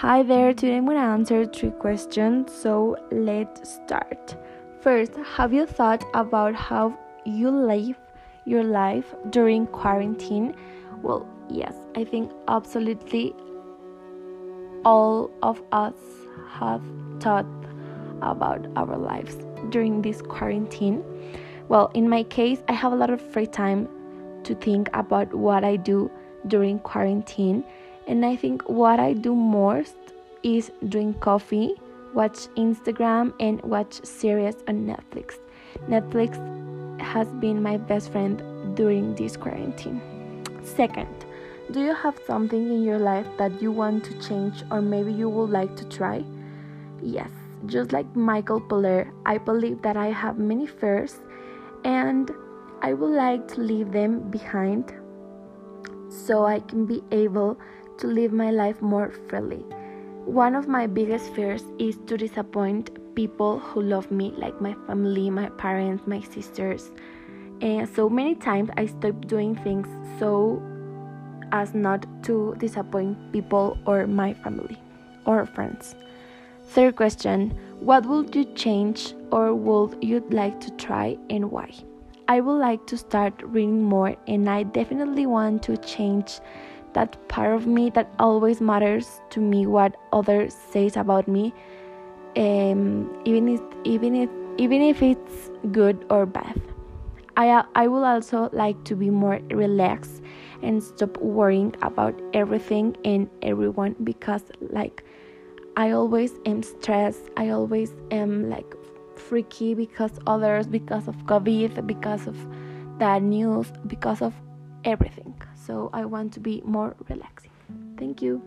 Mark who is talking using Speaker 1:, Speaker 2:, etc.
Speaker 1: Hi there, today I'm gonna answer three questions, so let's start. First, have you thought about how you live your life during quarantine? Well, yes, I think absolutely all of us have thought about our lives during this quarantine. Well, in my case, I have a lot of free time to think about what I do during quarantine, and I think what I do most is drink coffee, watch Instagram, and watch series on Netflix. Netflix has been my best friend during this quarantine. Second, do you have something in your life that you want to change or maybe you would like to try? Yes, just like Michael Pollan, I believe that I have many fears and I would like to leave them behind so I can be able to live my life more freely. One of my biggest fears is to disappoint people who love me, like my family, my parents, my sisters. And so many times I stop doing things so as not to disappoint people or my family or friends. Third question What would you change or would you like to try and why? I would like to start reading more, and I definitely want to change that part of me that always matters to me what others says about me, um, even if even if even if it's good or bad. I I would also like to be more relaxed and stop worrying about everything and everyone because like I always am stressed. I always am like freaky because others, because of COVID, because of the news, because of everything. So I want to be more relaxing. Thank you.